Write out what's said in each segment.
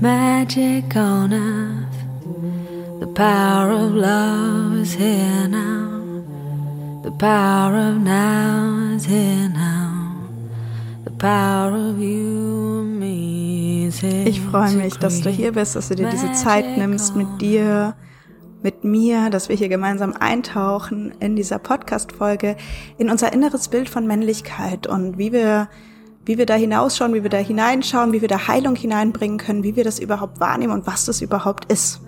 magic on earth. The power of love is here now. The power of now is here now. The power of you and me is here. Ich freue mich, dass du hier bist, dass du dir diese Zeit nimmst mit dir, mit mir, dass wir hier gemeinsam eintauchen in dieser Podcast-Folge in unser inneres Bild von Männlichkeit und wie wir wie wir da hinausschauen, wie wir da hineinschauen, wie wir da Heilung hineinbringen können, wie wir das überhaupt wahrnehmen und was das überhaupt ist.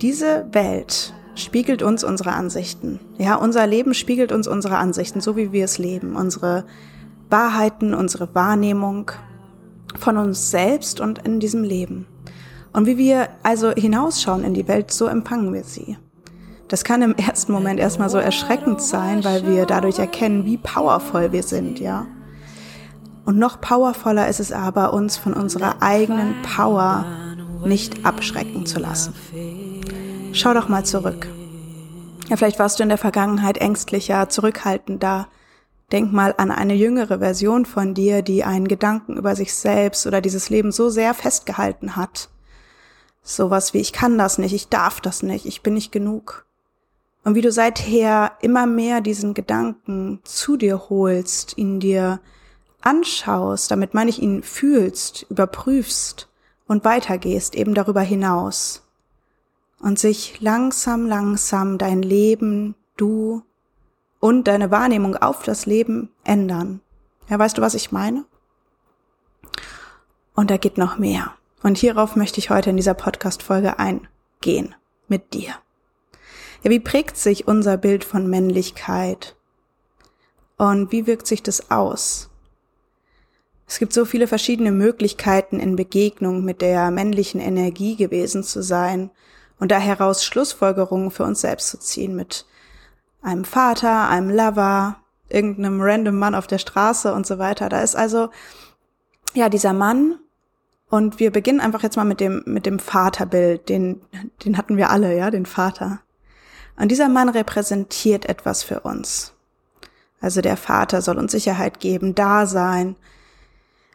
Diese Welt spiegelt uns unsere Ansichten. Ja, unser Leben spiegelt uns unsere Ansichten, so wie wir es leben, unsere Wahrheiten, unsere Wahrnehmung von uns selbst und in diesem Leben. Und wie wir also hinausschauen in die Welt, so empfangen wir sie. Das kann im ersten Moment erstmal so erschreckend sein, weil wir dadurch erkennen, wie powervoll wir sind, ja. Und noch powervoller ist es aber, uns von unserer eigenen Power nicht abschrecken zu lassen. Schau doch mal zurück. Ja, vielleicht warst du in der Vergangenheit ängstlicher, zurückhaltender. Denk mal an eine jüngere Version von dir, die einen Gedanken über sich selbst oder dieses Leben so sehr festgehalten hat. Sowas wie ich kann das nicht, ich darf das nicht, ich bin nicht genug. Und wie du seither immer mehr diesen Gedanken zu dir holst, ihn dir anschaust, damit meine ich ihn fühlst, überprüfst und weitergehst eben darüber hinaus. Und sich langsam, langsam dein Leben, du und deine Wahrnehmung auf das Leben ändern. Ja, weißt du, was ich meine? Und da geht noch mehr. Und hierauf möchte ich heute in dieser Podcast-Folge eingehen. Mit dir. Ja, wie prägt sich unser Bild von Männlichkeit? Und wie wirkt sich das aus? Es gibt so viele verschiedene Möglichkeiten in Begegnung mit der männlichen Energie gewesen zu sein und da heraus Schlussfolgerungen für uns selbst zu ziehen mit einem Vater, einem Lover, irgendeinem random Mann auf der Straße und so weiter. Da ist also, ja, dieser Mann und wir beginnen einfach jetzt mal mit dem, mit dem Vaterbild, den, den hatten wir alle, ja, den Vater. Und dieser Mann repräsentiert etwas für uns. Also der Vater soll uns Sicherheit geben, da sein,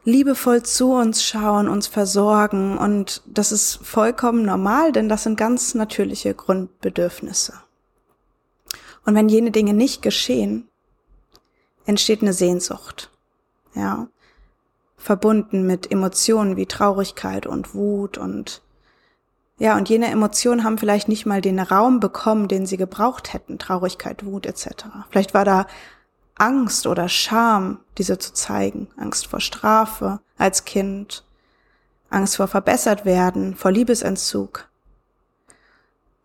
liebevoll zu uns schauen, uns versorgen und das ist vollkommen normal, denn das sind ganz natürliche Grundbedürfnisse. Und wenn jene Dinge nicht geschehen, entsteht eine Sehnsucht. Ja. Verbunden mit Emotionen wie Traurigkeit und Wut und ja, und jene Emotionen haben vielleicht nicht mal den Raum bekommen, den sie gebraucht hätten, Traurigkeit, Wut etc. Vielleicht war da Angst oder Scham, diese zu zeigen, Angst vor Strafe als Kind, Angst vor verbessert werden, vor Liebesentzug.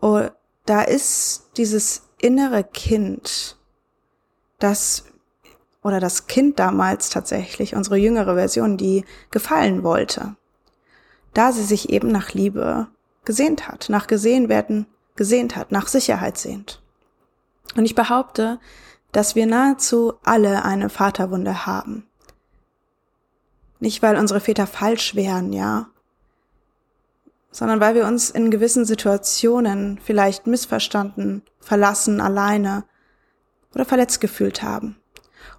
Oh, da ist dieses innere Kind, das oder das Kind damals tatsächlich, unsere jüngere Version, die gefallen wollte, da sie sich eben nach Liebe gesehnt hat, nach gesehen werden gesehnt hat, nach Sicherheit sehnt. Und ich behaupte, dass wir nahezu alle eine Vaterwunde haben. Nicht, weil unsere Väter falsch wären, ja, sondern weil wir uns in gewissen Situationen vielleicht missverstanden, verlassen, alleine oder verletzt gefühlt haben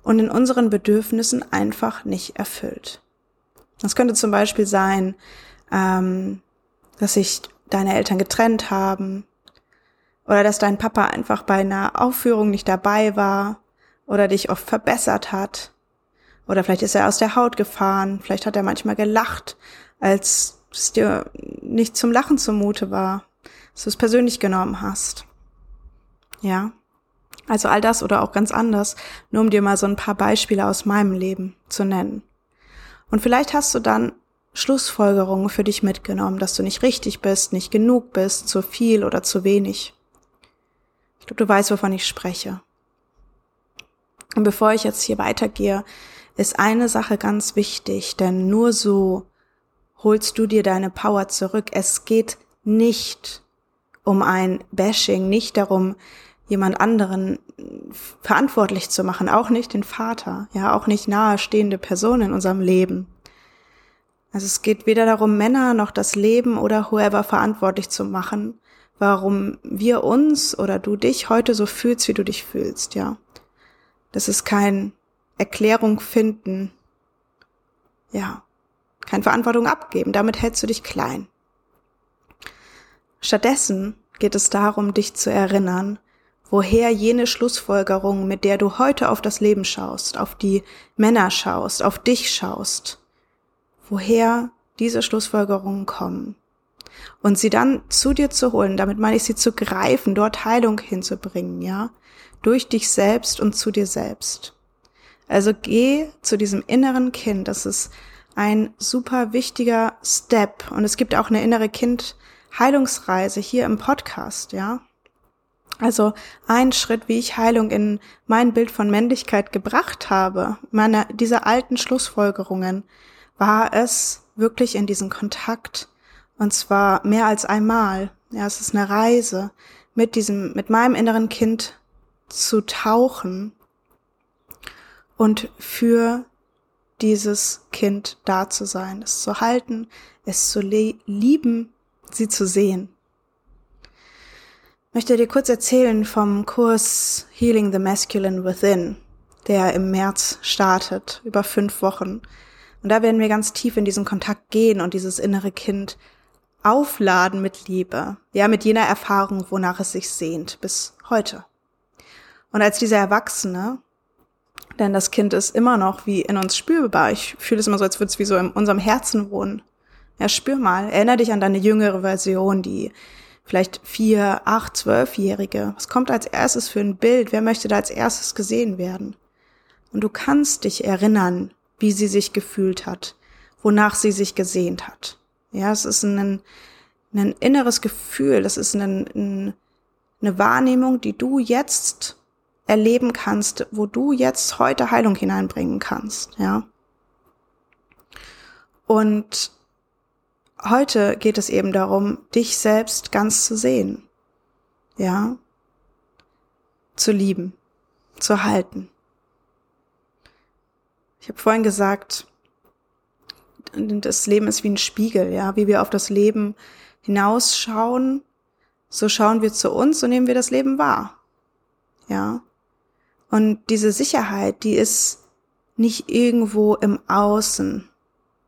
und in unseren Bedürfnissen einfach nicht erfüllt. Das könnte zum Beispiel sein, ähm, dass sich deine Eltern getrennt haben oder dass dein Papa einfach bei einer Aufführung nicht dabei war oder dich oft verbessert hat oder vielleicht ist er aus der Haut gefahren, vielleicht hat er manchmal gelacht, als es dir nicht zum Lachen zumute war, dass du es persönlich genommen hast. Ja. Also all das oder auch ganz anders, nur um dir mal so ein paar Beispiele aus meinem Leben zu nennen. Und vielleicht hast du dann Schlussfolgerungen für dich mitgenommen, dass du nicht richtig bist, nicht genug bist, zu viel oder zu wenig. Ich glaube, du weißt, wovon ich spreche. Und bevor ich jetzt hier weitergehe, ist eine Sache ganz wichtig, denn nur so holst du dir deine Power zurück. Es geht nicht um ein Bashing, nicht darum, jemand anderen verantwortlich zu machen, auch nicht den Vater, ja, auch nicht nahestehende Personen in unserem Leben. Also es geht weder darum, Männer noch das Leben oder whoever verantwortlich zu machen, warum wir uns oder du dich heute so fühlst, wie du dich fühlst, ja. Das ist kein Erklärung finden, ja, keine Verantwortung abgeben, damit hältst du dich klein. Stattdessen geht es darum, dich zu erinnern, woher jene Schlussfolgerung, mit der du heute auf das Leben schaust, auf die Männer schaust, auf dich schaust, woher diese Schlussfolgerungen kommen. Und sie dann zu dir zu holen, damit meine ich sie zu greifen, dort Heilung hinzubringen, ja, durch dich selbst und zu dir selbst. Also geh zu diesem inneren Kind, das ist ein super wichtiger Step. Und es gibt auch eine innere Kind-Heilungsreise hier im Podcast, ja. Also ein Schritt, wie ich Heilung in mein Bild von Männlichkeit gebracht habe, meine, diese alten Schlussfolgerungen, war es wirklich in diesen Kontakt. Und zwar mehr als einmal. Ja, es ist eine Reise mit diesem, mit meinem inneren Kind zu tauchen und für dieses Kind da zu sein, es zu halten, es zu lieben, sie zu sehen. Ich möchte dir kurz erzählen vom Kurs Healing the Masculine Within, der im März startet, über fünf Wochen. Und da werden wir ganz tief in diesen Kontakt gehen und dieses innere Kind aufladen mit Liebe, ja, mit jener Erfahrung, wonach es sich sehnt, bis heute. Und als dieser Erwachsene denn das Kind ist immer noch wie in uns spürbar. Ich fühle es immer so, als würde es wie so in unserem Herzen wohnen. Ja, spür mal. Erinner dich an deine jüngere Version, die vielleicht vier, acht, zwölfjährige. Was kommt als erstes für ein Bild? Wer möchte da als erstes gesehen werden? Und du kannst dich erinnern, wie sie sich gefühlt hat, wonach sie sich gesehnt hat. Ja, es ist ein, ein inneres Gefühl, das ist ein, ein, eine Wahrnehmung, die du jetzt erleben kannst, wo du jetzt heute Heilung hineinbringen kannst, ja. Und heute geht es eben darum, dich selbst ganz zu sehen, ja, zu lieben, zu halten. Ich habe vorhin gesagt, das Leben ist wie ein Spiegel, ja, wie wir auf das Leben hinausschauen, so schauen wir zu uns und nehmen wir das Leben wahr. Ja. Und diese Sicherheit, die ist nicht irgendwo im Außen,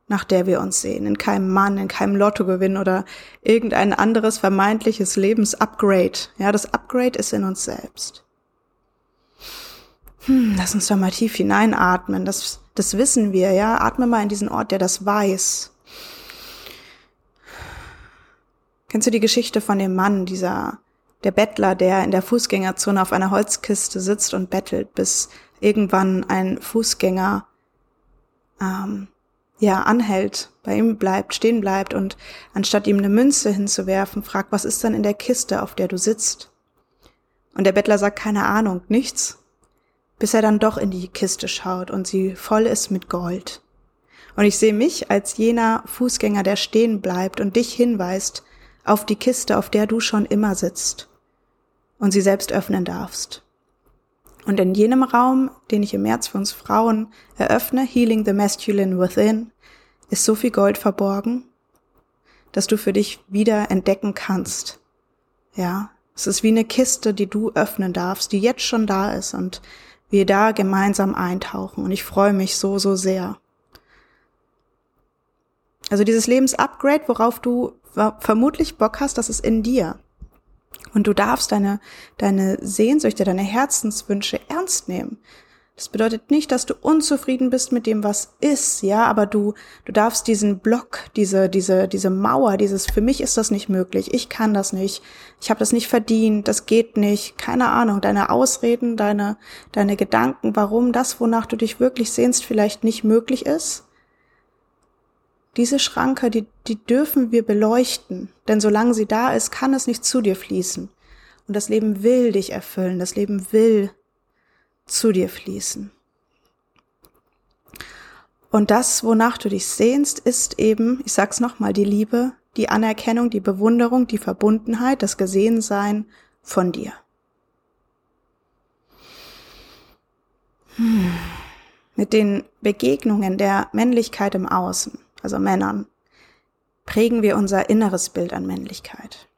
nach der wir uns sehen, in keinem Mann, in keinem Lottogewinn oder irgendein anderes vermeintliches Lebensupgrade. Ja, das Upgrade ist in uns selbst. Hm, lass uns doch mal tief hineinatmen. Das, das wissen wir, ja. Atme mal in diesen Ort, der das weiß. Kennst du die Geschichte von dem Mann, dieser der Bettler, der in der Fußgängerzone auf einer Holzkiste sitzt und bettelt, bis irgendwann ein Fußgänger ähm, ja anhält, bei ihm bleibt, stehen bleibt und anstatt ihm eine Münze hinzuwerfen, fragt, was ist denn in der Kiste, auf der du sitzt? Und der Bettler sagt, keine Ahnung, nichts, bis er dann doch in die Kiste schaut und sie voll ist mit Gold. Und ich sehe mich als jener Fußgänger, der stehen bleibt und dich hinweist auf die Kiste, auf der du schon immer sitzt und sie selbst öffnen darfst. Und in jenem Raum, den ich im März für uns Frauen eröffne, Healing the Masculine Within, ist so viel Gold verborgen, dass du für dich wieder entdecken kannst. Ja, es ist wie eine Kiste, die du öffnen darfst, die jetzt schon da ist und wir da gemeinsam eintauchen. Und ich freue mich so, so sehr. Also dieses Lebensupgrade, worauf du vermutlich Bock hast, das ist in dir. Und du darfst deine, deine Sehnsüchte, deine Herzenswünsche ernst nehmen. Das bedeutet nicht, dass du unzufrieden bist mit dem, was ist, ja, aber du, du darfst diesen Block, diese, diese, diese Mauer, dieses, für mich ist das nicht möglich, ich kann das nicht, ich habe das nicht verdient, das geht nicht, keine Ahnung, deine Ausreden, deine, deine Gedanken, warum das, wonach du dich wirklich sehnst, vielleicht nicht möglich ist, diese Schranke, die, die dürfen wir beleuchten, denn solange sie da ist, kann es nicht zu dir fließen. Und das Leben will dich erfüllen, das Leben will zu dir fließen. Und das, wonach du dich sehnst, ist eben, ich sag's nochmal, die Liebe, die Anerkennung, die Bewunderung, die Verbundenheit, das Gesehensein von dir. Hm. Mit den Begegnungen der Männlichkeit im Außen, also Männern, prägen wir unser inneres Bild an Männlichkeit.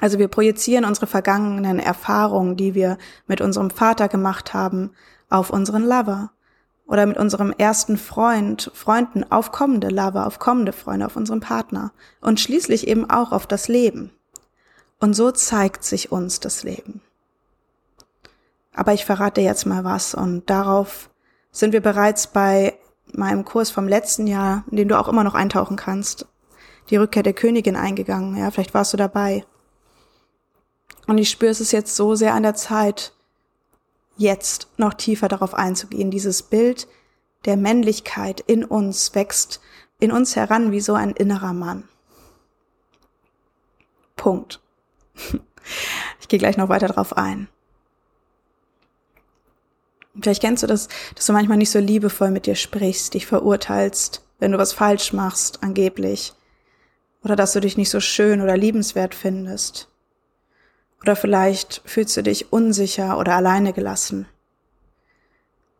Also wir projizieren unsere vergangenen Erfahrungen, die wir mit unserem Vater gemacht haben, auf unseren Lover oder mit unserem ersten Freund, Freunden auf kommende Lover, auf kommende Freunde, auf unseren Partner und schließlich eben auch auf das Leben. Und so zeigt sich uns das Leben. Aber ich verrate jetzt mal was und darauf sind wir bereits bei meinem Kurs vom letzten Jahr, in den du auch immer noch eintauchen kannst, die Rückkehr der Königin eingegangen. Ja, vielleicht warst du dabei. Und ich spüre es jetzt so sehr an der Zeit, jetzt noch tiefer darauf einzugehen. Dieses Bild der Männlichkeit in uns wächst in uns heran wie so ein innerer Mann. Punkt. Ich gehe gleich noch weiter drauf ein. Vielleicht kennst du das, dass du manchmal nicht so liebevoll mit dir sprichst, dich verurteilst, wenn du was falsch machst, angeblich. Oder dass du dich nicht so schön oder liebenswert findest. Oder vielleicht fühlst du dich unsicher oder alleine gelassen.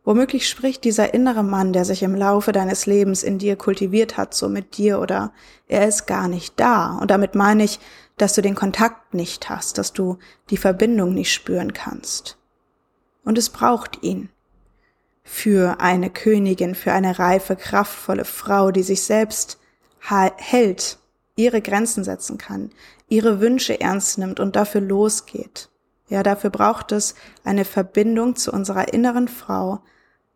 Womöglich spricht dieser innere Mann, der sich im Laufe deines Lebens in dir kultiviert hat, so mit dir oder er ist gar nicht da. Und damit meine ich, dass du den Kontakt nicht hast, dass du die Verbindung nicht spüren kannst. Und es braucht ihn für eine Königin, für eine reife, kraftvolle Frau, die sich selbst hält, ihre Grenzen setzen kann, ihre Wünsche ernst nimmt und dafür losgeht. Ja, dafür braucht es eine Verbindung zu unserer inneren Frau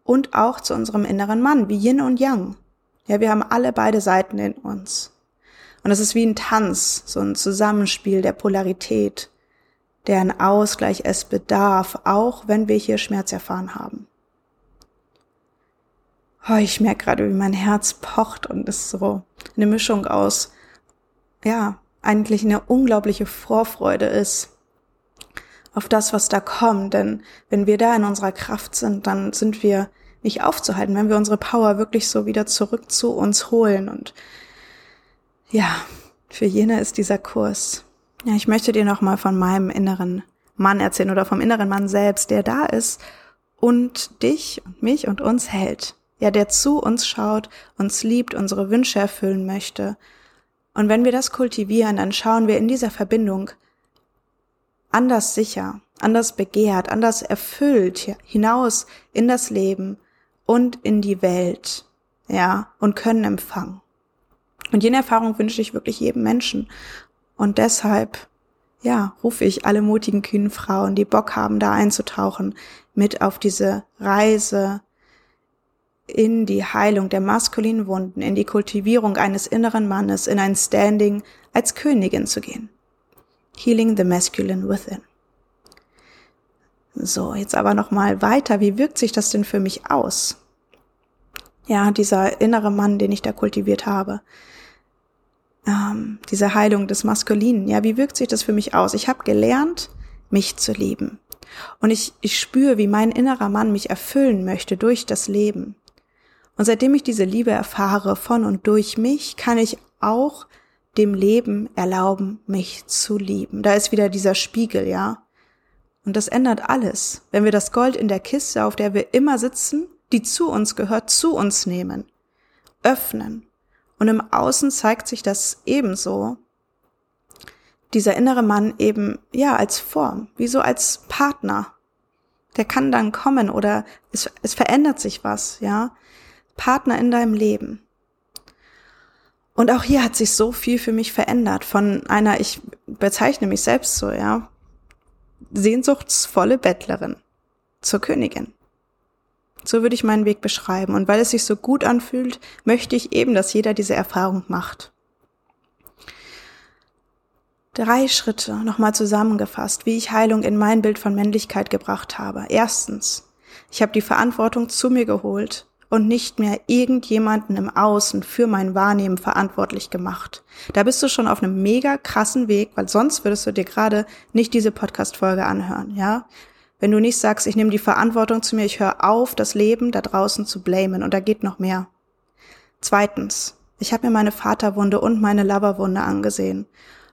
und auch zu unserem inneren Mann, wie Yin und Yang. Ja, wir haben alle beide Seiten in uns. Und es ist wie ein Tanz, so ein Zusammenspiel der Polarität, deren Ausgleich es bedarf, auch wenn wir hier Schmerz erfahren haben. Oh, ich merke gerade, wie mein Herz pocht und es so eine Mischung aus, ja, eigentlich eine unglaubliche Vorfreude ist auf das, was da kommt. Denn wenn wir da in unserer Kraft sind, dann sind wir nicht aufzuhalten, wenn wir unsere Power wirklich so wieder zurück zu uns holen. Und ja, für jene ist dieser Kurs. Ja, ich möchte dir nochmal von meinem inneren Mann erzählen oder vom inneren Mann selbst, der da ist und dich und mich und uns hält. Ja, der zu uns schaut, uns liebt, unsere Wünsche erfüllen möchte und wenn wir das kultivieren, dann schauen wir in dieser Verbindung anders sicher, anders begehrt, anders erfüllt hinaus in das Leben und in die Welt, ja, und können empfangen. Und jene Erfahrung wünsche ich wirklich jedem Menschen. Und deshalb, ja, rufe ich alle mutigen, kühnen Frauen, die Bock haben, da einzutauchen, mit auf diese Reise in die Heilung der maskulinen Wunden, in die Kultivierung eines inneren Mannes, in ein Standing als Königin zu gehen. Healing the masculine within. So, jetzt aber noch mal weiter. Wie wirkt sich das denn für mich aus? Ja, dieser innere Mann, den ich da kultiviert habe. Ähm, diese Heilung des Maskulinen. Ja, wie wirkt sich das für mich aus? Ich habe gelernt, mich zu lieben. Und ich, ich spüre, wie mein innerer Mann mich erfüllen möchte durch das Leben. Und seitdem ich diese Liebe erfahre von und durch mich, kann ich auch dem Leben erlauben, mich zu lieben. Da ist wieder dieser Spiegel, ja. Und das ändert alles, wenn wir das Gold in der Kiste, auf der wir immer sitzen, die zu uns gehört, zu uns nehmen, öffnen. Und im Außen zeigt sich das ebenso. Dieser innere Mann eben, ja, als Form, wie so als Partner. Der kann dann kommen oder es, es verändert sich was, ja. Partner in deinem Leben. Und auch hier hat sich so viel für mich verändert von einer, ich bezeichne mich selbst so, ja, sehnsuchtsvolle Bettlerin zur Königin. So würde ich meinen Weg beschreiben. Und weil es sich so gut anfühlt, möchte ich eben, dass jeder diese Erfahrung macht. Drei Schritte nochmal zusammengefasst, wie ich Heilung in mein Bild von Männlichkeit gebracht habe. Erstens, ich habe die Verantwortung zu mir geholt und nicht mehr irgendjemanden im Außen für mein Wahrnehmen verantwortlich gemacht. Da bist du schon auf einem mega krassen Weg, weil sonst würdest du dir gerade nicht diese Podcast-Folge anhören, ja? Wenn du nicht sagst, ich nehme die Verantwortung zu mir, ich höre auf, das Leben da draußen zu blamen und da geht noch mehr. Zweitens, ich habe mir meine Vaterwunde und meine Loverwunde angesehen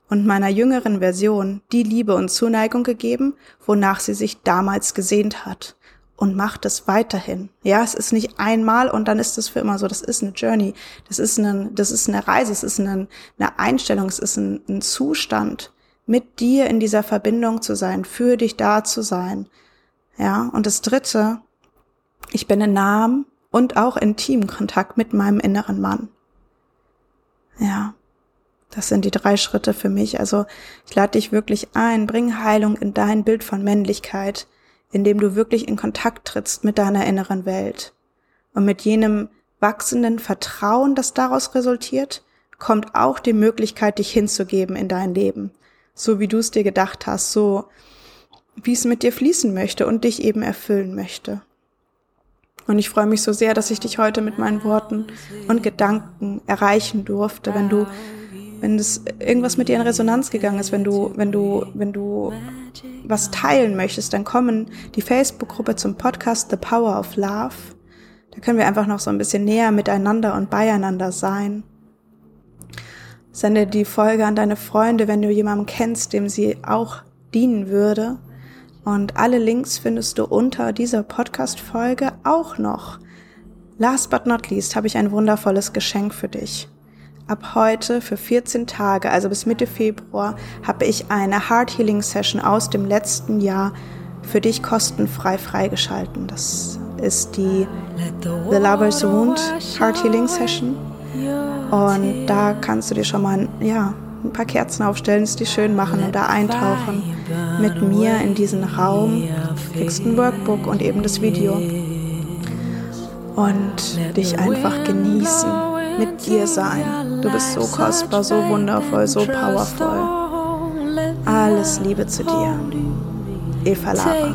und meiner jüngeren Version die Liebe und Zuneigung gegeben, wonach sie sich damals gesehnt hat und macht es weiterhin. Ja, es ist nicht einmal und dann ist es für immer so. Das ist eine Journey. Das ist eine, das ist eine Reise. Es ist eine, eine Einstellung. Es ist ein, ein Zustand, mit dir in dieser Verbindung zu sein, für dich da zu sein. Ja, und das dritte, ich bin in nahem und auch intimen Kontakt mit meinem inneren Mann. Ja, das sind die drei Schritte für mich. Also ich lade dich wirklich ein, bring Heilung in dein Bild von Männlichkeit, indem du wirklich in Kontakt trittst mit deiner inneren Welt. Und mit jenem wachsenden Vertrauen, das daraus resultiert, kommt auch die Möglichkeit, dich hinzugeben in dein Leben. So wie du es dir gedacht hast, so wie es mit dir fließen möchte und dich eben erfüllen möchte. Und ich freue mich so sehr, dass ich dich heute mit meinen Worten und Gedanken erreichen durfte, wenn du wenn es irgendwas mit dir in Resonanz gegangen ist, wenn du, wenn du, wenn du was teilen möchtest, dann kommen die Facebook-Gruppe zum Podcast The Power of Love. Da können wir einfach noch so ein bisschen näher miteinander und beieinander sein. Sende die Folge an deine Freunde, wenn du jemanden kennst, dem sie auch dienen würde. Und alle Links findest du unter dieser Podcast-Folge auch noch. Last but not least habe ich ein wundervolles Geschenk für dich. Ab heute für 14 Tage, also bis Mitte Februar, habe ich eine Heart Healing Session aus dem letzten Jahr für dich kostenfrei freigeschalten. Das ist die The Lover's Wound Heart Healing Session. Und da kannst du dir schon mal ja, ein paar Kerzen aufstellen, es dir schön machen und da eintauchen mit mir in diesen Raum. Du kriegst ein Workbook und eben das Video. Und dich einfach genießen mit dir sein. Du bist so kostbar, so wundervoll, so powerful. Alles Liebe zu dir. Eva Lara.